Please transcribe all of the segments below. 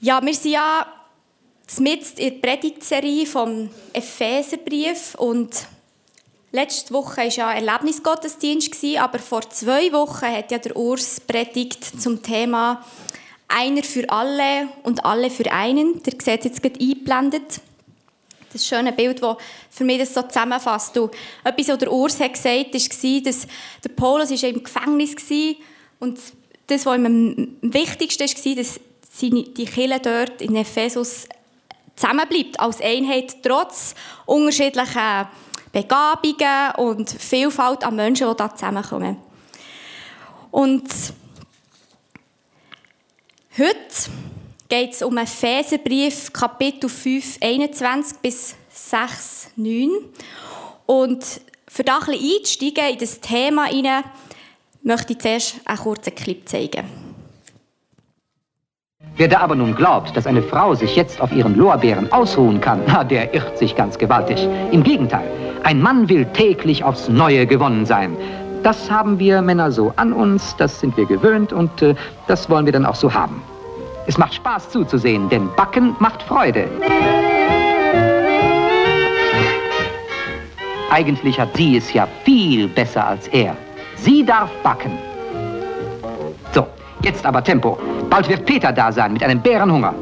Ja, wir sind ja mit in der Predigtserie vom Epheserbrief und letzte Woche war ja Erlebnisgottesdienst, aber vor zwei Wochen hat ja der Urs predigt zum Thema «Einer für alle und alle für einen». Der sieht jetzt gerade eingeblendet. Das schöne Bild, das für mich das so zusammenfasst. Und etwas, was der Urs hat gesagt hat, war, dass der Paulus im Gefängnis war und das, was ihm am wichtigsten war, dass die Kirche dort in Ephesus zusammenbleibt, als Einheit, trotz unterschiedlicher Begabungen und Vielfalt an Menschen, die da zusammenkommen. Und heute geht es um Epheserbrief, Kapitel 5, 21 bis 6, 9. Und für da ein bisschen einzusteigen in das Thema möchte ich zuerst einen kurzen Clip zeigen. Wer da aber nun glaubt, dass eine Frau sich jetzt auf ihren Lorbeeren ausruhen kann, na, der irrt sich ganz gewaltig. Im Gegenteil, ein Mann will täglich aufs Neue gewonnen sein. Das haben wir Männer so an uns, das sind wir gewöhnt und äh, das wollen wir dann auch so haben. Es macht Spaß zuzusehen, denn Backen macht Freude. Eigentlich hat sie es ja viel besser als er. Sie darf backen. Jetzt aber Tempo. Bald wird Peter da sein mit einem Bärenhunger.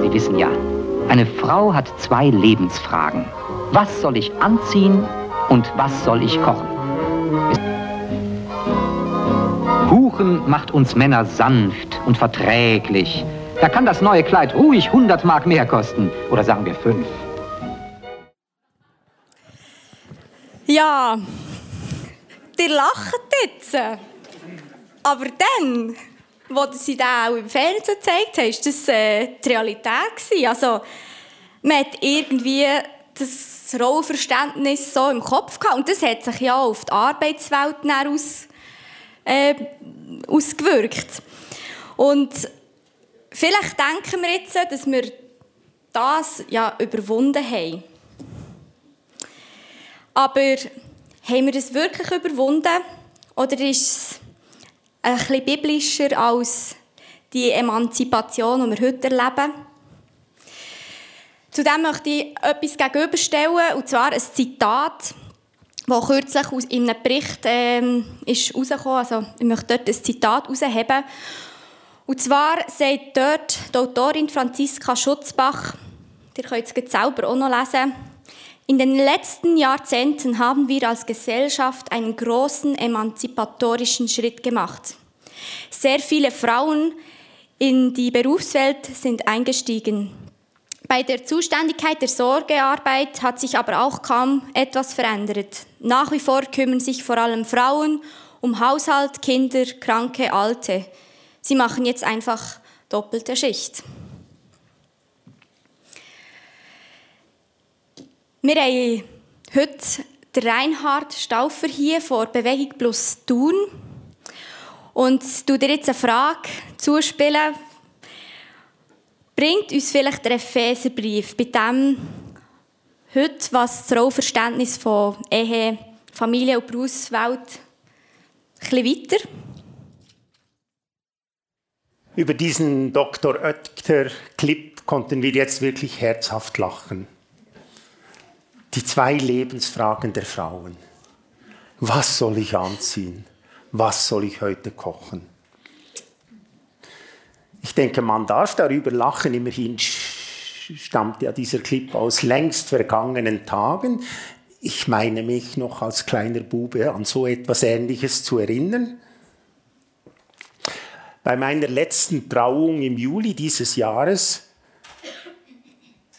Sie wissen ja, eine Frau hat zwei Lebensfragen. Was soll ich anziehen und was soll ich kochen? Kuchen macht uns Männer sanft und verträglich. Da kann das neue Kleid ruhig 100 Mark mehr kosten. Oder sagen wir fünf. Ja, ihr lacht jetzt. Aber dann, als sie das auch im Fernsehen gezeigt haben, war das äh, die Realität. Also, man hat irgendwie das Rollenverständnis so im Kopf gehabt. Und das hat sich ja auf die Arbeitswelt aus, äh, ausgewirkt. Und vielleicht denken wir jetzt, dass wir das ja überwunden haben. Aber haben wir das wirklich überwunden? Oder ist es bisschen biblischer als die Emanzipation, die wir heute erleben? Zudem möchte ich etwas gegenüberstellen, und zwar ein Zitat, das kürzlich in einem Bericht ähm, ist ist. Also ich möchte dort ein Zitat herausheben. Und zwar sagt dort die Autorin Franziska Schutzbach, ihr könnt es selber auch noch lesen, in den letzten Jahrzehnten haben wir als Gesellschaft einen großen emanzipatorischen Schritt gemacht. Sehr viele Frauen in die Berufswelt sind eingestiegen. Bei der Zuständigkeit der Sorgearbeit hat sich aber auch kaum etwas verändert. Nach wie vor kümmern sich vor allem Frauen um Haushalt, Kinder, Kranke, Alte. Sie machen jetzt einfach doppelte Schicht. Wir haben heute Reinhard Stauffer hier vor Bewegung plus Tun. Und du dir jetzt eine Frage zuspielen. Bringt uns vielleicht der Epheserbrief bei dem heute, was das Rollverständnis von Ehe, Familie und Berufswelt ein weiter? Über diesen Dr. Oetker-Clip konnten wir jetzt wirklich herzhaft lachen die zwei Lebensfragen der Frauen. Was soll ich anziehen? Was soll ich heute kochen? Ich denke, man darf darüber lachen. Immerhin stammt ja dieser Clip aus längst vergangenen Tagen. Ich meine mich noch als kleiner Bube an so etwas Ähnliches zu erinnern. Bei meiner letzten Trauung im Juli dieses Jahres,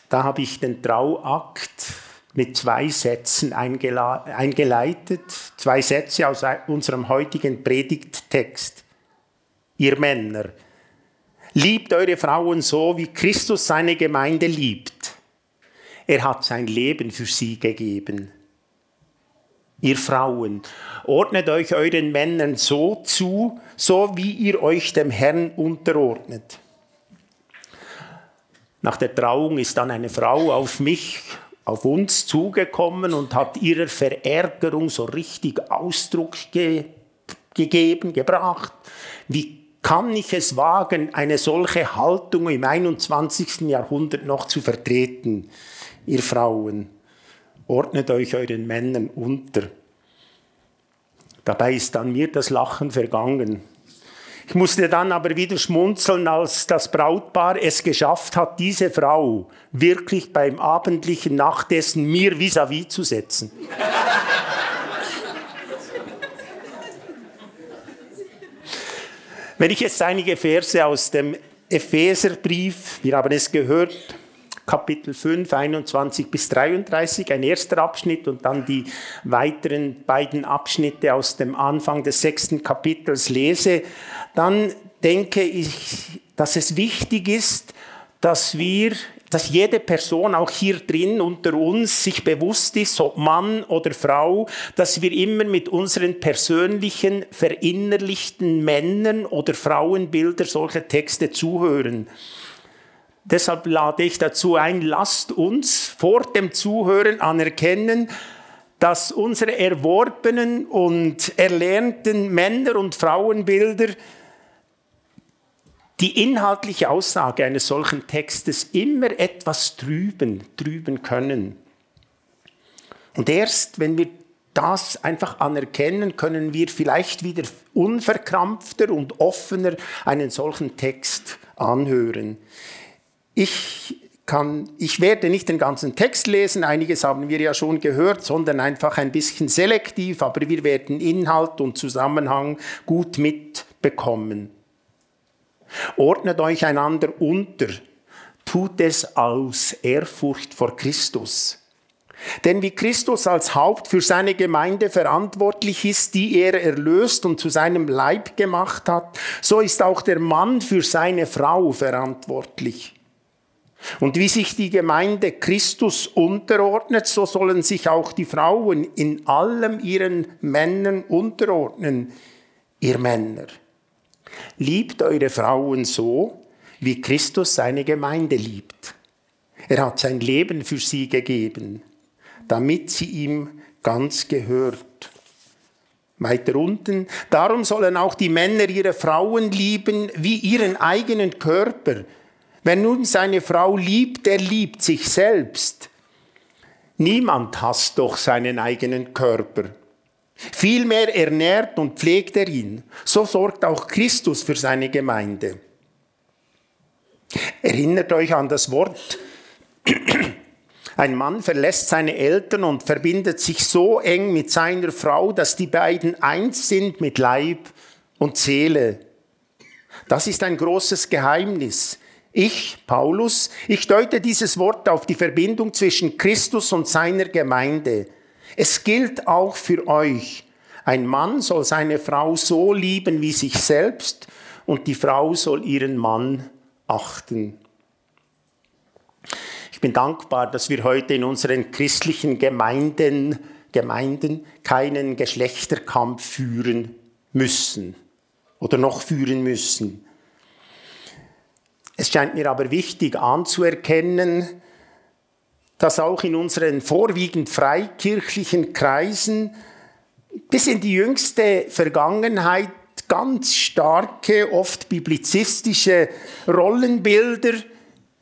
da habe ich den Trauakt mit zwei Sätzen eingeleitet, zwei Sätze aus unserem heutigen Predigttext. Ihr Männer, liebt eure Frauen so, wie Christus seine Gemeinde liebt. Er hat sein Leben für sie gegeben. Ihr Frauen, ordnet euch euren Männern so zu, so wie ihr euch dem Herrn unterordnet. Nach der Trauung ist dann eine Frau auf mich auf uns zugekommen und hat ihrer Verärgerung so richtig Ausdruck ge gegeben, gebracht. Wie kann ich es wagen, eine solche Haltung im 21. Jahrhundert noch zu vertreten? Ihr Frauen, ordnet euch euren Männern unter. Dabei ist an mir das Lachen vergangen. Ich musste dann aber wieder schmunzeln, als das Brautpaar es geschafft hat, diese Frau wirklich beim abendlichen Nachtessen mir vis-à-vis -vis zu setzen. Wenn ich jetzt einige Verse aus dem Epheserbrief, wir haben es gehört, Kapitel 5, 21 bis 33, ein erster Abschnitt und dann die weiteren beiden Abschnitte aus dem Anfang des sechsten Kapitels lese, dann denke ich, dass es wichtig ist, dass wir dass jede Person auch hier drin unter uns sich bewusst ist, ob Mann oder Frau, dass wir immer mit unseren persönlichen verinnerlichten Männern oder Frauenbilder solche Texte zuhören. Deshalb lade ich dazu ein, lasst uns vor dem Zuhören anerkennen, dass unsere erworbenen und erlernten Männer- und Frauenbilder die inhaltliche Aussage eines solchen Textes immer etwas trüben, trüben können. Und erst wenn wir das einfach anerkennen, können wir vielleicht wieder unverkrampfter und offener einen solchen Text anhören. Ich kann, ich werde nicht den ganzen Text lesen, einiges haben wir ja schon gehört, sondern einfach ein bisschen selektiv, aber wir werden Inhalt und Zusammenhang gut mitbekommen. Ordnet euch einander unter, tut es aus Ehrfurcht vor Christus. Denn wie Christus als Haupt für seine Gemeinde verantwortlich ist, die er erlöst und zu seinem Leib gemacht hat, so ist auch der Mann für seine Frau verantwortlich. Und wie sich die Gemeinde Christus unterordnet, so sollen sich auch die Frauen in allem ihren Männern unterordnen, ihr Männer. Liebt eure Frauen so, wie Christus seine Gemeinde liebt. Er hat sein Leben für sie gegeben, damit sie ihm ganz gehört. Weiter unten, darum sollen auch die Männer ihre Frauen lieben wie ihren eigenen Körper. Wenn nun seine Frau liebt, der liebt sich selbst. Niemand hasst doch seinen eigenen Körper. Vielmehr ernährt und pflegt er ihn. So sorgt auch Christus für seine Gemeinde. Erinnert euch an das Wort. Ein Mann verlässt seine Eltern und verbindet sich so eng mit seiner Frau, dass die beiden eins sind mit Leib und Seele. Das ist ein großes Geheimnis. Ich, Paulus, ich deute dieses Wort auf die Verbindung zwischen Christus und seiner Gemeinde. Es gilt auch für euch. Ein Mann soll seine Frau so lieben wie sich selbst und die Frau soll ihren Mann achten. Ich bin dankbar, dass wir heute in unseren christlichen Gemeinden, Gemeinden keinen Geschlechterkampf führen müssen oder noch führen müssen. Es scheint mir aber wichtig anzuerkennen, dass auch in unseren vorwiegend freikirchlichen Kreisen bis in die jüngste Vergangenheit ganz starke, oft biblizistische Rollenbilder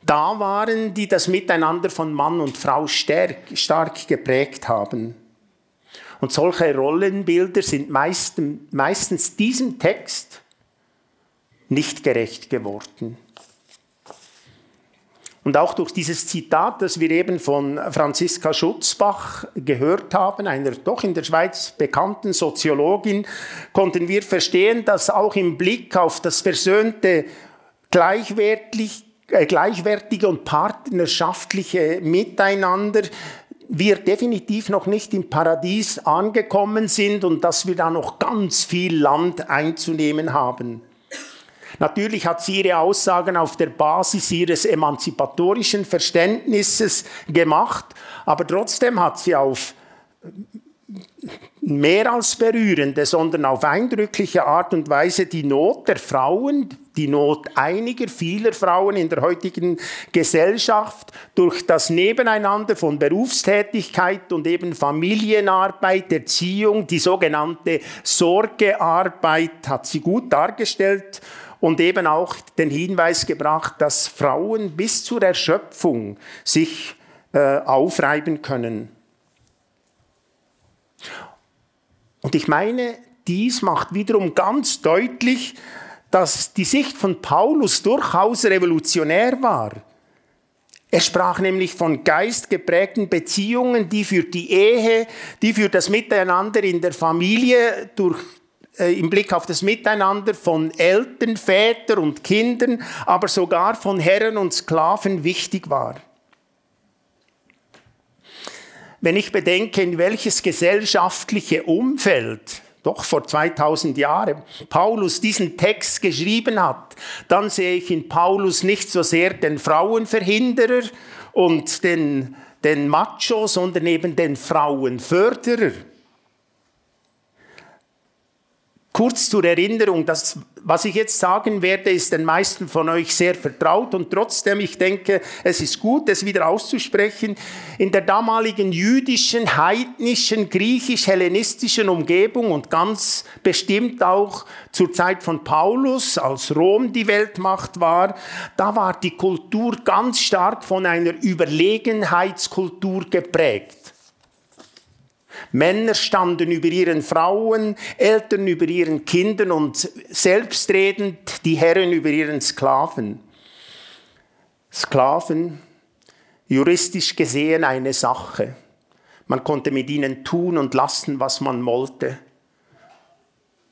da waren, die das Miteinander von Mann und Frau stark, stark geprägt haben. Und solche Rollenbilder sind meistens, meistens diesem Text nicht gerecht geworden. Und auch durch dieses Zitat, das wir eben von Franziska Schutzbach gehört haben, einer doch in der Schweiz bekannten Soziologin, konnten wir verstehen, dass auch im Blick auf das versöhnte, gleichwertig, äh, gleichwertige und partnerschaftliche Miteinander wir definitiv noch nicht im Paradies angekommen sind und dass wir da noch ganz viel Land einzunehmen haben. Natürlich hat sie ihre Aussagen auf der Basis ihres emanzipatorischen Verständnisses gemacht, aber trotzdem hat sie auf mehr als berührende, sondern auf eindrückliche Art und Weise die Not der Frauen, die Not einiger, vieler Frauen in der heutigen Gesellschaft durch das Nebeneinander von Berufstätigkeit und eben Familienarbeit, Erziehung, die sogenannte Sorgearbeit hat sie gut dargestellt und eben auch den Hinweis gebracht, dass Frauen bis zur Erschöpfung sich äh, aufreiben können. Und ich meine, dies macht wiederum ganz deutlich, dass die Sicht von Paulus durchaus revolutionär war. Er sprach nämlich von geistgeprägten Beziehungen, die für die Ehe, die für das Miteinander in der Familie durch im Blick auf das Miteinander von Eltern, Vätern und Kindern, aber sogar von Herren und Sklaven wichtig war. Wenn ich bedenke, in welches gesellschaftliche Umfeld doch vor 2000 Jahren Paulus diesen Text geschrieben hat, dann sehe ich in Paulus nicht so sehr den Frauenverhinderer und den, den Macho, sondern eben den Frauenförderer. Kurz zur Erinnerung, das, was ich jetzt sagen werde, ist den meisten von euch sehr vertraut und trotzdem, ich denke, es ist gut, es wieder auszusprechen. In der damaligen jüdischen, heidnischen, griechisch-hellenistischen Umgebung und ganz bestimmt auch zur Zeit von Paulus, als Rom die Weltmacht war, da war die Kultur ganz stark von einer Überlegenheitskultur geprägt. Männer standen über ihren Frauen, Eltern über ihren Kindern und selbstredend die Herren über ihren Sklaven. Sklaven, juristisch gesehen eine Sache. Man konnte mit ihnen tun und lassen, was man wollte.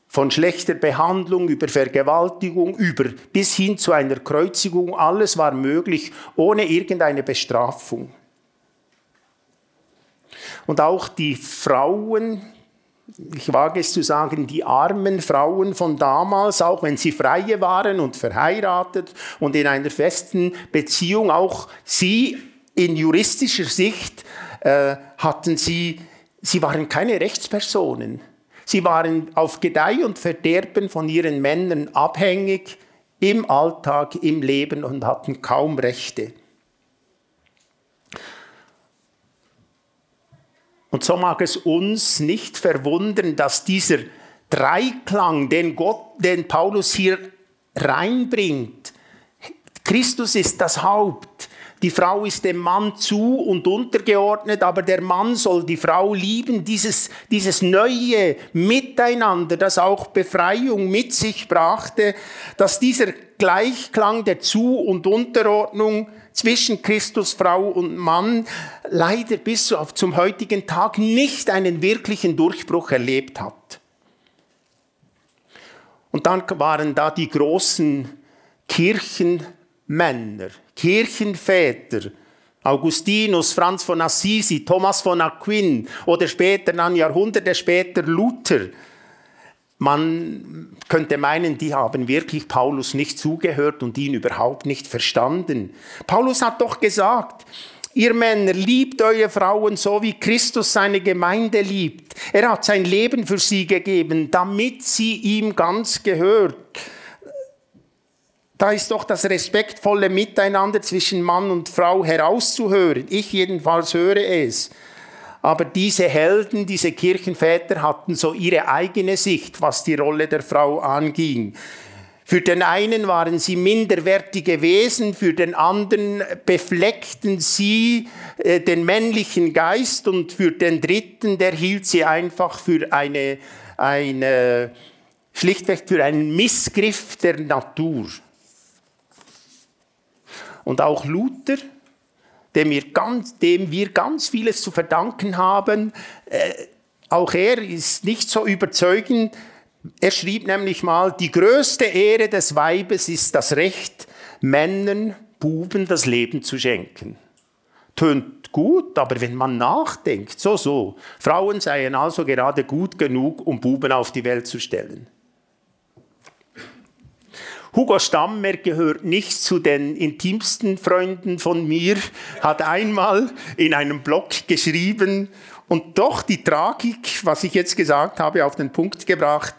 Von schlechter Behandlung über Vergewaltigung, über bis hin zu einer Kreuzigung, alles war möglich ohne irgendeine Bestrafung. Und auch die Frauen, ich wage es zu sagen, die armen Frauen von damals, auch wenn sie Freie waren und verheiratet und in einer festen Beziehung, auch sie in juristischer Sicht äh, hatten sie, sie waren keine Rechtspersonen. Sie waren auf Gedeih und Verderben von ihren Männern abhängig im Alltag, im Leben und hatten kaum Rechte. Und so mag es uns nicht verwundern, dass dieser Dreiklang, den Gott, den Paulus hier reinbringt, Christus ist das Haupt, die Frau ist dem Mann zu und untergeordnet, aber der Mann soll die Frau lieben. Dieses, dieses neue Miteinander, das auch Befreiung mit sich brachte, dass dieser Gleichklang der Zu- und Unterordnung zwischen Christus, Frau und Mann leider bis zum heutigen Tag nicht einen wirklichen Durchbruch erlebt hat. Und dann waren da die großen Kirchenmänner, Kirchenväter, Augustinus, Franz von Assisi, Thomas von Aquin oder später, dann Jahrhunderte später Luther, man könnte meinen, die haben wirklich Paulus nicht zugehört und ihn überhaupt nicht verstanden. Paulus hat doch gesagt, ihr Männer liebt eure Frauen so, wie Christus seine Gemeinde liebt. Er hat sein Leben für sie gegeben, damit sie ihm ganz gehört. Da ist doch das respektvolle Miteinander zwischen Mann und Frau herauszuhören. Ich jedenfalls höre es. Aber diese Helden, diese Kirchenväter hatten so ihre eigene Sicht, was die Rolle der Frau anging. Für den einen waren sie minderwertige Wesen, für den anderen befleckten sie äh, den männlichen Geist und für den dritten, der hielt sie einfach für eine, eine schlichtweg für einen Missgriff der Natur. Und auch Luther dem wir ganz, dem wir ganz vieles zu verdanken haben. Äh, auch er ist nicht so überzeugend. Er schrieb nämlich mal, die größte Ehre des Weibes ist das Recht, Männern, Buben das Leben zu schenken. Tönt gut, aber wenn man nachdenkt, so, so, Frauen seien also gerade gut genug, um Buben auf die Welt zu stellen. Hugo Stammer gehört nicht zu den intimsten Freunden von mir, hat einmal in einem Blog geschrieben und doch die Tragik, was ich jetzt gesagt habe, auf den Punkt gebracht.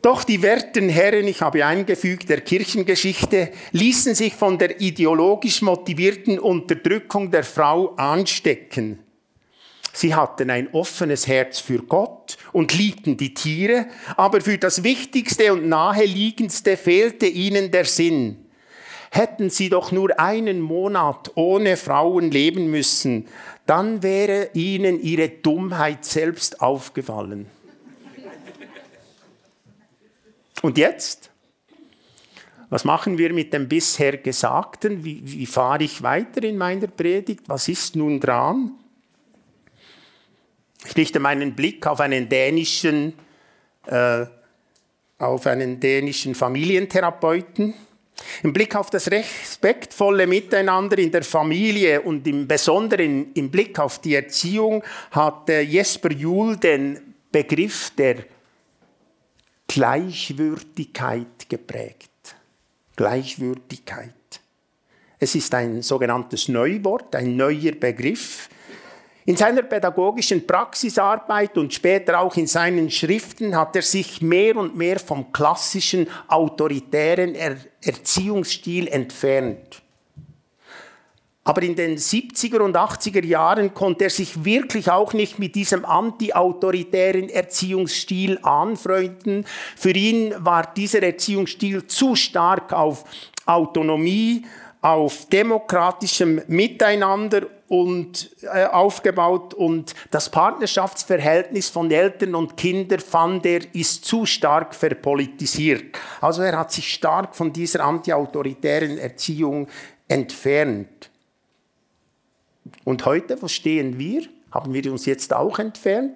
Doch die werten Herren, ich habe eingefügt, der Kirchengeschichte, ließen sich von der ideologisch motivierten Unterdrückung der Frau anstecken. Sie hatten ein offenes Herz für Gott und liebten die Tiere, aber für das Wichtigste und Naheliegendste fehlte ihnen der Sinn. Hätten sie doch nur einen Monat ohne Frauen leben müssen, dann wäre ihnen ihre Dummheit selbst aufgefallen. Und jetzt? Was machen wir mit dem bisher Gesagten? Wie, wie fahre ich weiter in meiner Predigt? Was ist nun dran? Ich richte meinen Blick auf einen dänischen, äh, auf einen dänischen Familientherapeuten. Im Blick auf das respektvolle Miteinander in der Familie und im Besonderen im Blick auf die Erziehung hat äh, Jesper Juhl den Begriff der Gleichwürdigkeit geprägt. Gleichwürdigkeit. Es ist ein sogenanntes Neuwort, ein neuer Begriff. In seiner pädagogischen Praxisarbeit und später auch in seinen Schriften hat er sich mehr und mehr vom klassischen autoritären er Erziehungsstil entfernt. Aber in den 70er und 80er Jahren konnte er sich wirklich auch nicht mit diesem anti-autoritären Erziehungsstil anfreunden. Für ihn war dieser Erziehungsstil zu stark auf Autonomie, auf demokratischem Miteinander und äh, aufgebaut und das Partnerschaftsverhältnis von Eltern und Kindern fand er ist zu stark verpolitisiert. Also er hat sich stark von dieser anti-autoritären Erziehung entfernt. Und heute, wo stehen wir? Haben wir uns jetzt auch entfernt?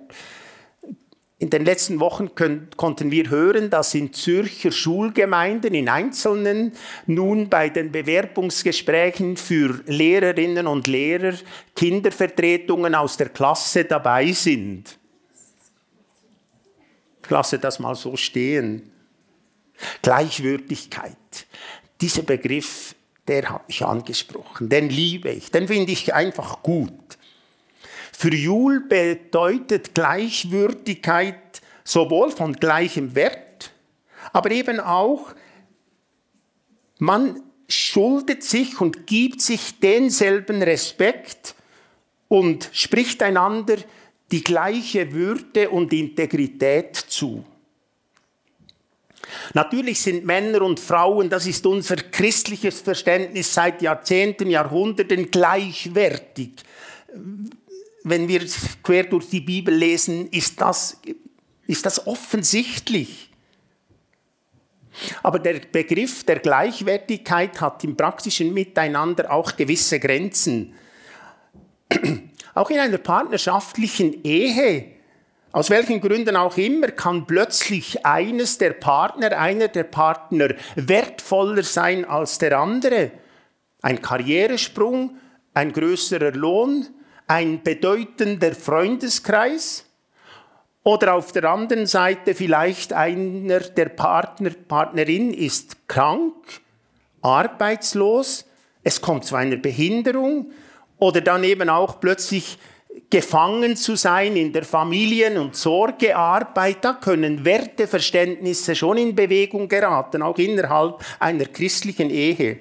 In den letzten Wochen können, konnten wir hören, dass in Zürcher Schulgemeinden, in einzelnen, nun bei den Bewerbungsgesprächen für Lehrerinnen und Lehrer Kindervertretungen aus der Klasse dabei sind. Ich lasse das mal so stehen. Gleichwürdigkeit. Dieser Begriff der hat mich angesprochen, den liebe ich, den finde ich einfach gut. Für Jul bedeutet Gleichwürdigkeit sowohl von gleichem Wert, aber eben auch, man schuldet sich und gibt sich denselben Respekt und spricht einander die gleiche Würde und Integrität zu. Natürlich sind Männer und Frauen, das ist unser christliches Verständnis seit Jahrzehnten, Jahrhunderten gleichwertig. Wenn wir quer durch die Bibel lesen, ist das, ist das offensichtlich. Aber der Begriff der Gleichwertigkeit hat im praktischen Miteinander auch gewisse Grenzen. Auch in einer partnerschaftlichen Ehe aus welchen Gründen auch immer kann plötzlich eines der Partner, einer der Partner wertvoller sein als der andere. Ein Karrieresprung, ein größerer Lohn, ein bedeutender Freundeskreis oder auf der anderen Seite vielleicht einer der Partner, Partnerin ist krank, arbeitslos, es kommt zu einer Behinderung oder dann eben auch plötzlich gefangen zu sein in der Familien- und Sorgearbeit, da können Werteverständnisse schon in Bewegung geraten, auch innerhalb einer christlichen Ehe.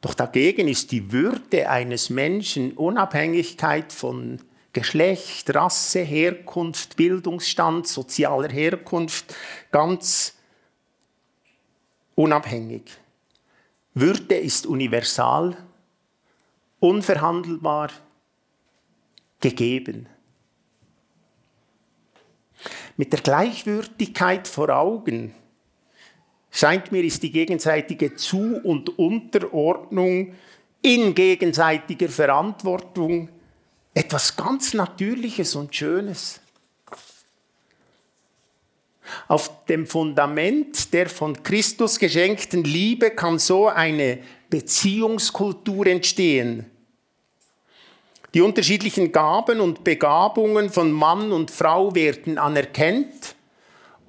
Doch dagegen ist die Würde eines Menschen Unabhängigkeit von Geschlecht, Rasse, Herkunft, Bildungsstand, sozialer Herkunft ganz unabhängig. Würde ist universal unverhandelbar gegeben. Mit der Gleichwürdigkeit vor Augen scheint mir, ist die gegenseitige Zu- und Unterordnung in gegenseitiger Verantwortung etwas ganz Natürliches und Schönes. Auf dem Fundament der von Christus geschenkten Liebe kann so eine Beziehungskultur entstehen. Die unterschiedlichen Gaben und Begabungen von Mann und Frau werden anerkannt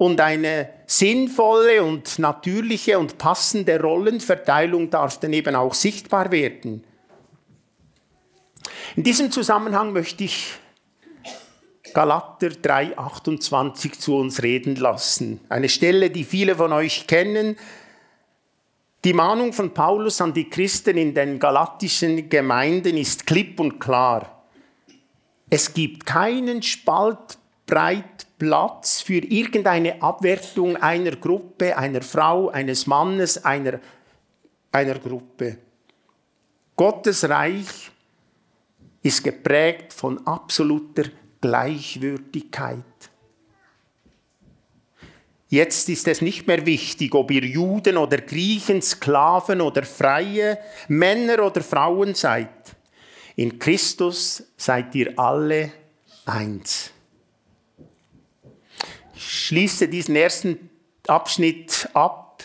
und eine sinnvolle und natürliche und passende Rollenverteilung darf dann eben auch sichtbar werden. In diesem Zusammenhang möchte ich Galater 3,28 zu uns reden lassen. Eine Stelle, die viele von euch kennen, Die Mahnung von Paulus an die Christen in den galatischen Gemeinden ist klipp und klar. Es gibt keinen Spalt breit Platz für irgendeine Abwertung einer Gruppe, einer Frau, eines Mannes, einer, einer Gruppe. Gottes Reich ist geprägt von absoluter Gleichwürdigkeit. Jetzt ist es nicht mehr wichtig, ob ihr Juden oder Griechen, Sklaven oder Freie, Männer oder Frauen seid. In Christus seid ihr alle eins. Schließe diesen ersten Abschnitt ab.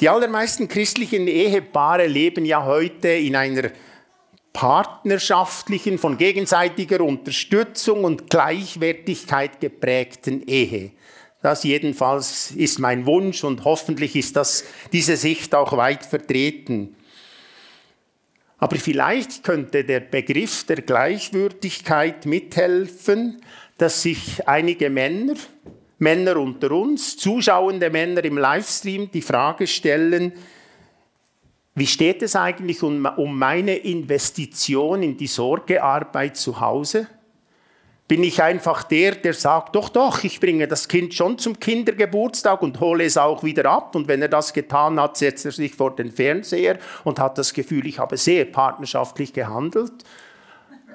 Die allermeisten christlichen Ehepaare leben ja heute in einer partnerschaftlichen, von gegenseitiger Unterstützung und Gleichwertigkeit geprägten Ehe. Das jedenfalls ist mein Wunsch und hoffentlich ist das, diese Sicht auch weit vertreten. Aber vielleicht könnte der Begriff der Gleichwürdigkeit mithelfen, dass sich einige Männer, Männer unter uns, zuschauende Männer im Livestream die Frage stellen, wie steht es eigentlich um, um meine Investition in die Sorgearbeit zu Hause? Bin ich einfach der, der sagt, doch, doch, ich bringe das Kind schon zum Kindergeburtstag und hole es auch wieder ab. Und wenn er das getan hat, setzt er sich vor den Fernseher und hat das Gefühl, ich habe sehr partnerschaftlich gehandelt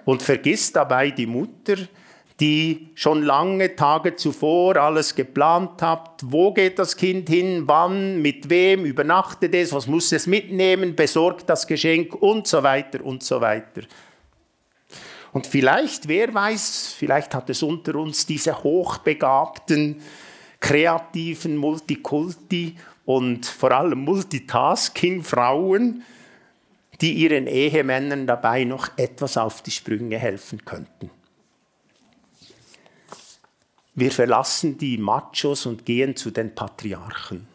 und vergisst dabei die Mutter, die schon lange Tage zuvor alles geplant habt. Wo geht das Kind hin? Wann? Mit wem? Übernachtet es? Was muss es mitnehmen? Besorgt das Geschenk? Und so weiter und so weiter. Und vielleicht, wer weiß, vielleicht hat es unter uns diese hochbegabten, kreativen Multikulti und vor allem Multitasking-Frauen, die ihren Ehemännern dabei noch etwas auf die Sprünge helfen könnten. Wir verlassen die Machos und gehen zu den Patriarchen.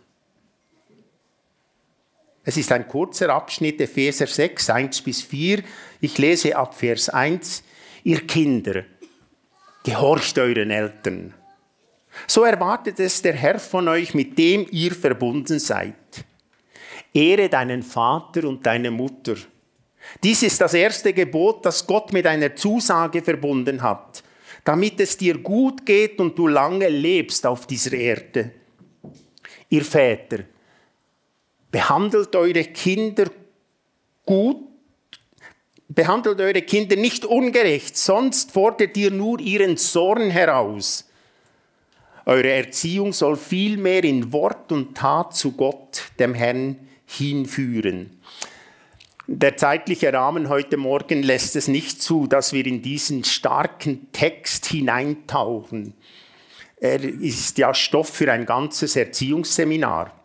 Es ist ein kurzer Abschnitt, Epheser 6, 1 bis 4. Ich lese ab Vers 1. Ihr Kinder, gehorcht euren Eltern. So erwartet es der Herr von euch, mit dem ihr verbunden seid. Ehre deinen Vater und deine Mutter. Dies ist das erste Gebot, das Gott mit einer Zusage verbunden hat damit es dir gut geht und du lange lebst auf dieser Erde. Ihr Väter, behandelt eure Kinder gut, behandelt eure Kinder nicht ungerecht, sonst fordert ihr nur ihren Zorn heraus. Eure Erziehung soll vielmehr in Wort und Tat zu Gott, dem Herrn, hinführen. Der zeitliche Rahmen heute Morgen lässt es nicht zu, dass wir in diesen starken Text hineintauchen. Er ist ja Stoff für ein ganzes Erziehungsseminar.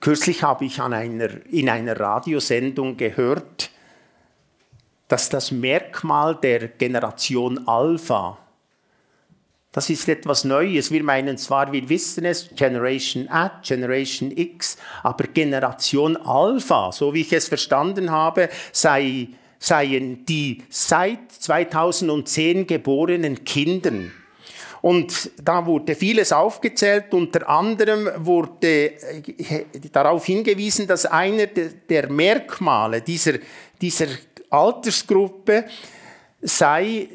Kürzlich habe ich einer, in einer Radiosendung gehört, dass das Merkmal der Generation Alpha das ist etwas Neues. Wir meinen zwar, wir wissen es, Generation A, Generation X, aber Generation Alpha, so wie ich es verstanden habe, sei, seien die seit 2010 geborenen Kindern. Und da wurde vieles aufgezählt, unter anderem wurde äh, darauf hingewiesen, dass einer der Merkmale dieser, dieser Altersgruppe sei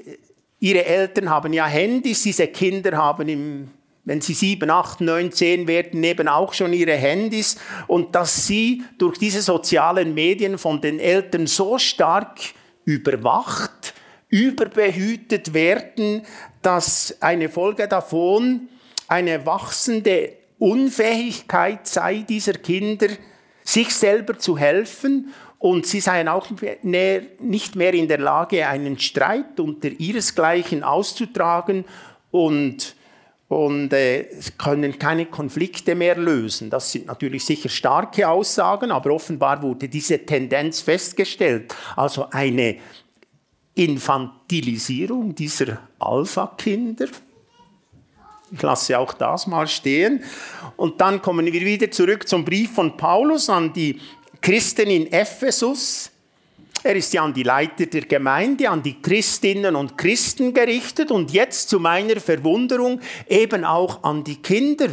Ihre Eltern haben ja Handys, diese Kinder haben im wenn sie sieben, acht, neun, zehn werden, eben auch schon ihre Handys. Und dass sie durch diese sozialen Medien von den Eltern so stark überwacht, überbehütet werden, dass eine Folge davon eine wachsende Unfähigkeit sei dieser Kinder, sich selber zu helfen und sie seien auch nicht mehr in der Lage, einen Streit unter ihresgleichen auszutragen und, und äh, können keine Konflikte mehr lösen. Das sind natürlich sicher starke Aussagen, aber offenbar wurde diese Tendenz festgestellt. Also eine Infantilisierung dieser Alpha-Kinder. Ich lasse auch das mal stehen. Und dann kommen wir wieder zurück zum Brief von Paulus an die Christen in Ephesus. Er ist ja an die Leiter der Gemeinde, an die Christinnen und Christen gerichtet und jetzt zu meiner Verwunderung eben auch an die Kinder.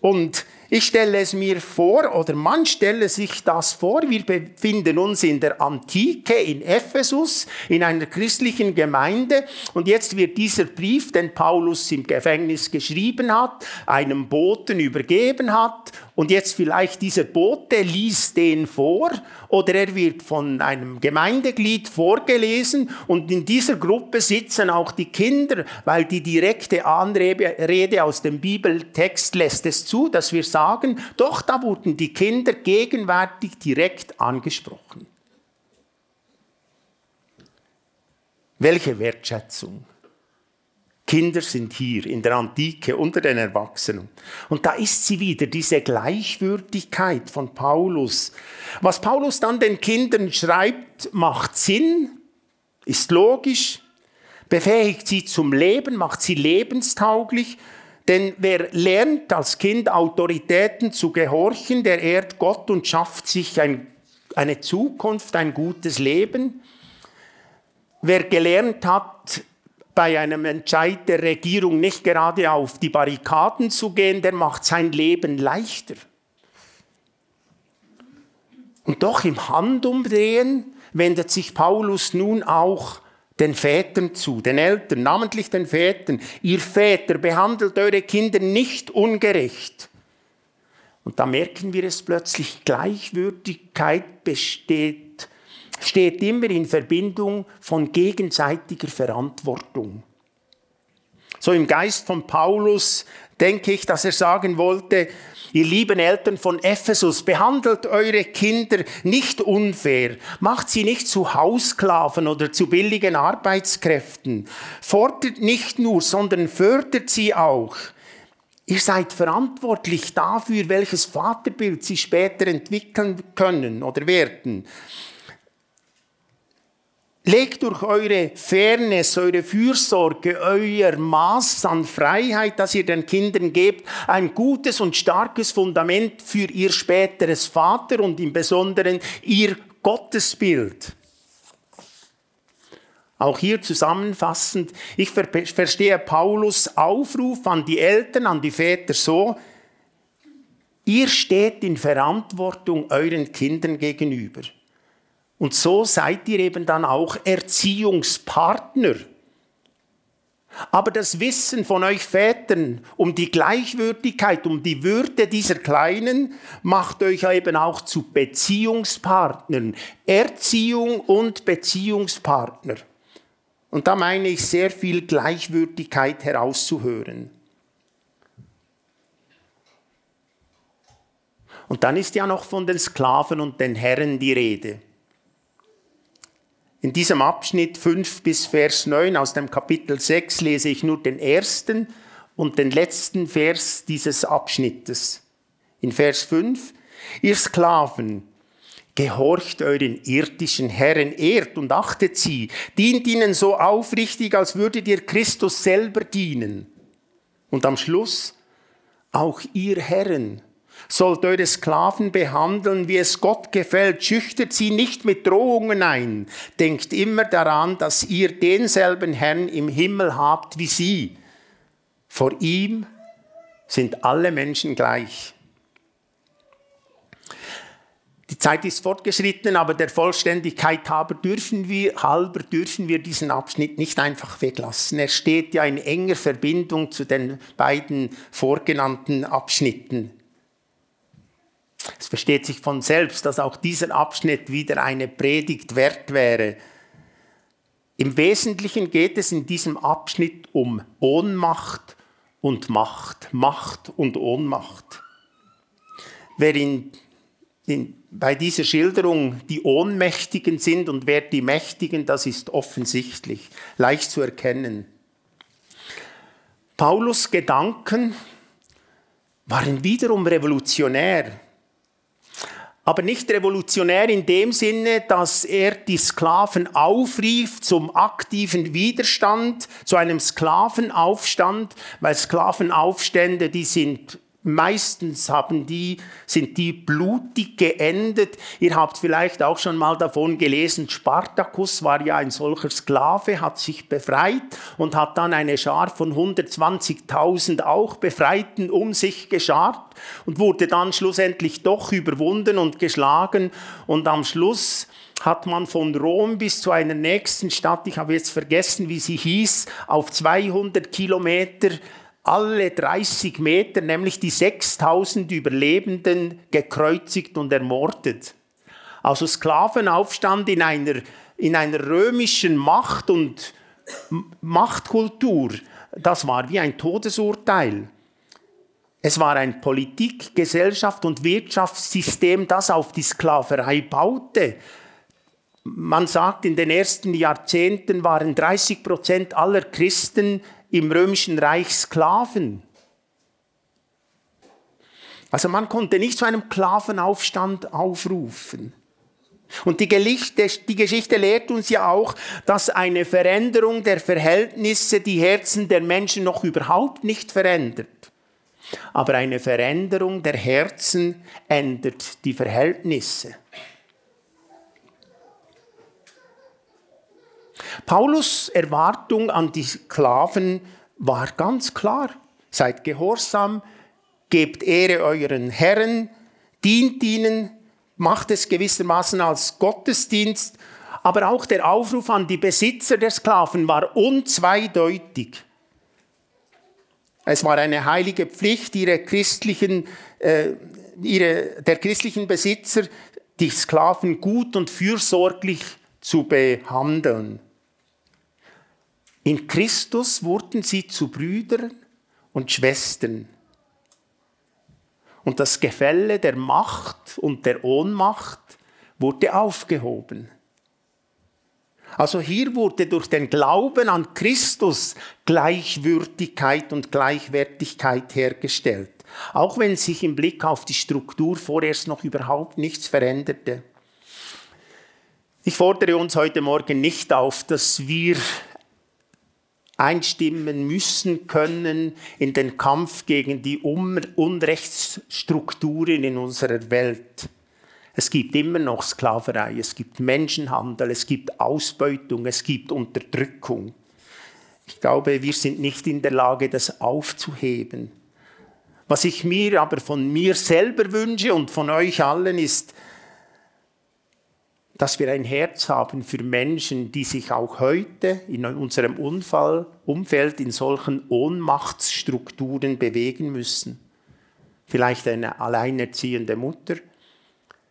Und ich stelle es mir vor, oder man stelle sich das vor, wir befinden uns in der Antike in Ephesus, in einer christlichen Gemeinde, und jetzt wird dieser Brief, den Paulus im Gefängnis geschrieben hat, einem Boten übergeben hat, und jetzt vielleicht dieser Bote liest den vor, oder er wird von einem Gemeindeglied vorgelesen, und in dieser Gruppe sitzen auch die Kinder, weil die direkte Anrede aus dem Bibeltext lässt es zu, dass wir sagen, doch da wurden die Kinder gegenwärtig direkt angesprochen. Welche Wertschätzung. Kinder sind hier in der Antike unter den Erwachsenen. Und da ist sie wieder, diese Gleichwürdigkeit von Paulus. Was Paulus dann den Kindern schreibt, macht Sinn, ist logisch, befähigt sie zum Leben, macht sie lebenstauglich denn wer lernt als Kind Autoritäten zu gehorchen, der ehrt Gott und schafft sich ein, eine Zukunft, ein gutes Leben. Wer gelernt hat, bei einem Entscheid der Regierung nicht gerade auf die Barrikaden zu gehen, der macht sein Leben leichter. Und doch im Handumdrehen wendet sich Paulus nun auch den Vätern zu, den Eltern, namentlich den Vätern. Ihr Väter behandelt eure Kinder nicht ungerecht. Und da merken wir es plötzlich, Gleichwürdigkeit besteht, steht immer in Verbindung von gegenseitiger Verantwortung. So im Geist von Paulus denke ich, dass er sagen wollte, Ihr lieben Eltern von Ephesus, behandelt eure Kinder nicht unfair, macht sie nicht zu Haussklaven oder zu billigen Arbeitskräften, fordert nicht nur, sondern fördert sie auch. Ihr seid verantwortlich dafür, welches Vaterbild sie später entwickeln können oder werden. Legt durch eure Fairness, eure Fürsorge, euer Maß an Freiheit, das ihr den Kindern gebt, ein gutes und starkes Fundament für ihr späteres Vater und im Besonderen ihr Gottesbild. Auch hier zusammenfassend, ich verstehe Paulus Aufruf an die Eltern, an die Väter so, ihr steht in Verantwortung euren Kindern gegenüber. Und so seid ihr eben dann auch Erziehungspartner. Aber das Wissen von euch Vätern um die Gleichwürdigkeit, um die Würde dieser Kleinen macht euch eben auch zu Beziehungspartnern. Erziehung und Beziehungspartner. Und da meine ich sehr viel Gleichwürdigkeit herauszuhören. Und dann ist ja noch von den Sklaven und den Herren die Rede. In diesem Abschnitt 5 bis Vers 9 aus dem Kapitel 6 lese ich nur den ersten und den letzten Vers dieses Abschnittes. In Vers 5, ihr Sklaven, gehorcht euren irdischen Herren, ehrt und achtet sie, dient ihnen so aufrichtig, als würdet ihr Christus selber dienen. Und am Schluss, auch ihr Herren, sollt eure Sklaven behandeln, wie es Gott gefällt. Schüchtert sie nicht mit Drohungen ein. Denkt immer daran, dass ihr denselben Herrn im Himmel habt wie sie. Vor ihm sind alle Menschen gleich. Die Zeit ist fortgeschritten, aber der Vollständigkeit halber dürfen wir, halber dürfen wir diesen Abschnitt nicht einfach weglassen. Er steht ja in enger Verbindung zu den beiden vorgenannten Abschnitten. Es versteht sich von selbst, dass auch dieser Abschnitt wieder eine Predigt wert wäre. Im Wesentlichen geht es in diesem Abschnitt um Ohnmacht und Macht, Macht und Ohnmacht. Wer in, in, bei dieser Schilderung die Ohnmächtigen sind und wer die Mächtigen, das ist offensichtlich, leicht zu erkennen. Paulus Gedanken waren wiederum revolutionär aber nicht revolutionär in dem Sinne, dass er die Sklaven aufrief zum aktiven Widerstand, zu einem Sklavenaufstand, weil Sklavenaufstände, die sind Meistens haben die, sind die blutig geendet. Ihr habt vielleicht auch schon mal davon gelesen, Spartacus war ja ein solcher Sklave, hat sich befreit und hat dann eine Schar von 120.000 auch Befreiten um sich geschart und wurde dann schlussendlich doch überwunden und geschlagen. Und am Schluss hat man von Rom bis zu einer nächsten Stadt, ich habe jetzt vergessen, wie sie hieß, auf 200 Kilometer alle 30 Meter, nämlich die 6000 Überlebenden, gekreuzigt und ermordet. Also Sklavenaufstand in einer, in einer römischen Macht- und Machtkultur, das war wie ein Todesurteil. Es war ein Politik-, Gesellschaft- und Wirtschaftssystem, das auf die Sklaverei baute. Man sagt, in den ersten Jahrzehnten waren 30 Prozent aller Christen im römischen Reich Sklaven. Also man konnte nicht zu einem Sklavenaufstand aufrufen. Und die Geschichte, die Geschichte lehrt uns ja auch, dass eine Veränderung der Verhältnisse die Herzen der Menschen noch überhaupt nicht verändert. Aber eine Veränderung der Herzen ändert die Verhältnisse. Paulus Erwartung an die Sklaven war ganz klar. Seid gehorsam, gebt Ehre euren Herren, dient ihnen, macht es gewissermaßen als Gottesdienst. Aber auch der Aufruf an die Besitzer der Sklaven war unzweideutig. Es war eine heilige Pflicht ihre christlichen, äh, ihre, der christlichen Besitzer, die Sklaven gut und fürsorglich zu behandeln. In Christus wurden sie zu Brüdern und Schwestern. Und das Gefälle der Macht und der Ohnmacht wurde aufgehoben. Also hier wurde durch den Glauben an Christus Gleichwürdigkeit und Gleichwertigkeit hergestellt, auch wenn sich im Blick auf die Struktur vorerst noch überhaupt nichts veränderte. Ich fordere uns heute Morgen nicht auf, dass wir einstimmen müssen können in den Kampf gegen die Unrechtsstrukturen in unserer Welt. Es gibt immer noch Sklaverei, es gibt Menschenhandel, es gibt Ausbeutung, es gibt Unterdrückung. Ich glaube, wir sind nicht in der Lage, das aufzuheben. Was ich mir aber von mir selber wünsche und von euch allen ist, dass wir ein Herz haben für Menschen, die sich auch heute in unserem Unfall, Umfeld in solchen Ohnmachtsstrukturen bewegen müssen. Vielleicht eine alleinerziehende Mutter,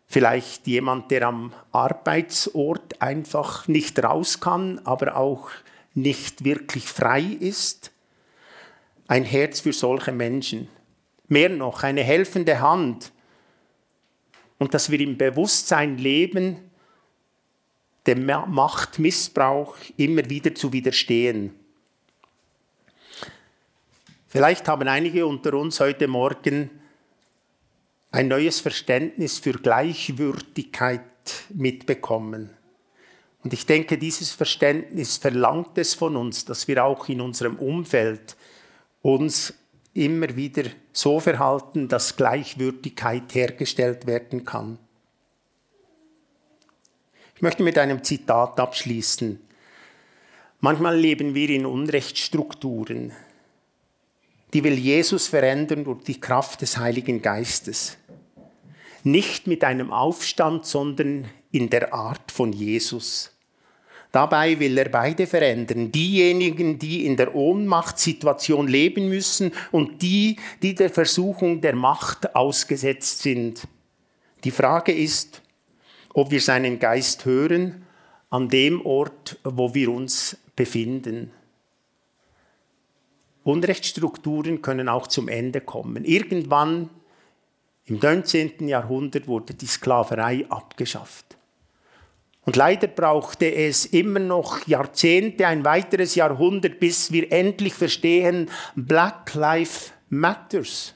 vielleicht jemand, der am Arbeitsort einfach nicht raus kann, aber auch nicht wirklich frei ist. Ein Herz für solche Menschen. Mehr noch, eine helfende Hand. Und dass wir im Bewusstsein leben, dem Machtmissbrauch immer wieder zu widerstehen. Vielleicht haben einige unter uns heute Morgen ein neues Verständnis für Gleichwürdigkeit mitbekommen. Und ich denke, dieses Verständnis verlangt es von uns, dass wir auch in unserem Umfeld uns immer wieder so verhalten, dass Gleichwürdigkeit hergestellt werden kann. Ich möchte mit einem Zitat abschließen. Manchmal leben wir in Unrechtsstrukturen. Die will Jesus verändern durch die Kraft des Heiligen Geistes. Nicht mit einem Aufstand, sondern in der Art von Jesus. Dabei will er beide verändern. Diejenigen, die in der Ohnmachtssituation leben müssen und die, die der Versuchung der Macht ausgesetzt sind. Die Frage ist, ob wir seinen Geist hören an dem Ort, wo wir uns befinden. Unrechtsstrukturen können auch zum Ende kommen. Irgendwann im 19. Jahrhundert wurde die Sklaverei abgeschafft. Und leider brauchte es immer noch Jahrzehnte, ein weiteres Jahrhundert, bis wir endlich verstehen, Black Life Matters.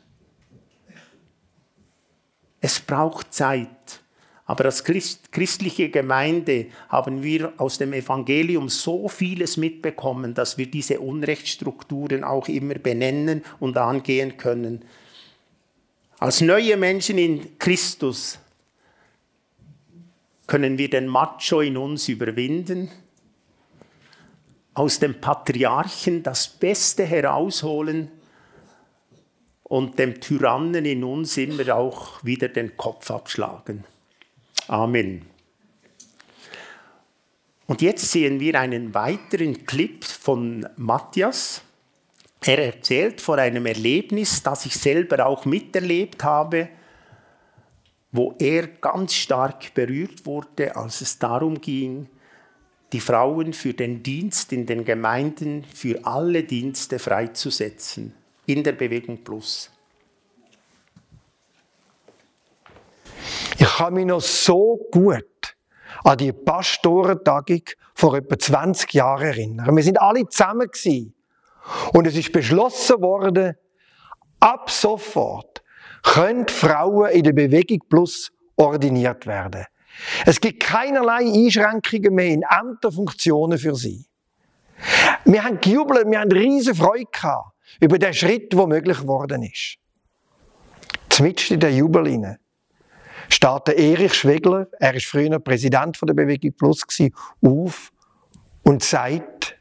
Es braucht Zeit. Aber als Christ, christliche Gemeinde haben wir aus dem Evangelium so vieles mitbekommen, dass wir diese Unrechtsstrukturen auch immer benennen und angehen können. Als neue Menschen in Christus können wir den Macho in uns überwinden, aus dem Patriarchen das Beste herausholen und dem Tyrannen in uns immer auch wieder den Kopf abschlagen. Amen. Und jetzt sehen wir einen weiteren Clip von Matthias. Er erzählt von einem Erlebnis, das ich selber auch miterlebt habe, wo er ganz stark berührt wurde, als es darum ging, die Frauen für den Dienst in den Gemeinden, für alle Dienste freizusetzen in der Bewegung Plus. Ich kann mich noch so gut an die Pastorentagung vor etwa 20 Jahren erinnern. Wir sind alle zusammen gewesen. und es ist beschlossen worden, ab sofort können Frauen in der Bewegung Plus ordiniert werden. Es gibt keinerlei Einschränkungen mehr in Ämterfunktionen für sie. Wir haben gejubelt, wir haben riesige Freude gehabt über den Schritt, der möglich geworden ist. Zumindest in der Jubel hinein steht der Erich Schwegler, er ist früher Präsident der Bewegung Plus auf und sagt,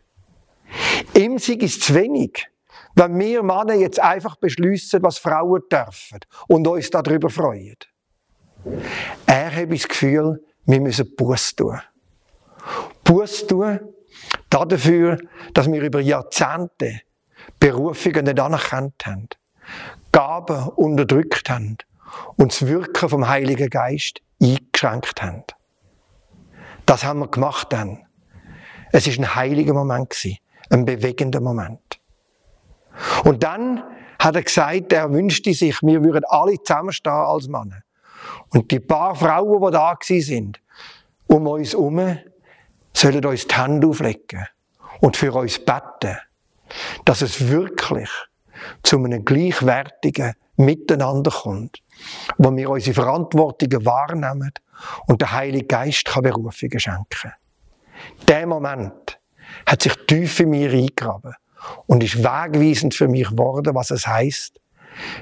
ihm sei es zu wenig, wenn wir Männer jetzt einfach beschließen, was Frauen dürfen und uns darüber freuen. Er hat das Gefühl, wir müssen Buß tun. Buß tun dafür, dass wir über Jahrzehnte Berufungen nicht anerkannt haben, Gaben unterdrückt haben und das Wirken vom Heiligen Geist eingeschränkt haben. Das haben wir gemacht dann. Es ist ein heiliger Moment ein bewegender Moment. Und dann hat er gesagt, er wünschte sich, wir würden alle zusammenstehen als Männer. Und die paar Frauen, die da sind, um uns herum, sollen uns die Hände auflegen und für uns beten, dass es wirklich zu einem gleichwertigen Miteinander kommt, wo wir unsere Verantwortungen wahrnehmen und der Heilige Geist kann Berufungen schenken. Der Moment hat sich tief in mir eingegraben und ist wegweisend für mich geworden, was es heißt.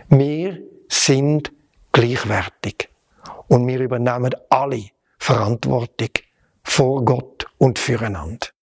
Wir sind gleichwertig und wir übernehmen alle Verantwortung vor Gott und füreinander.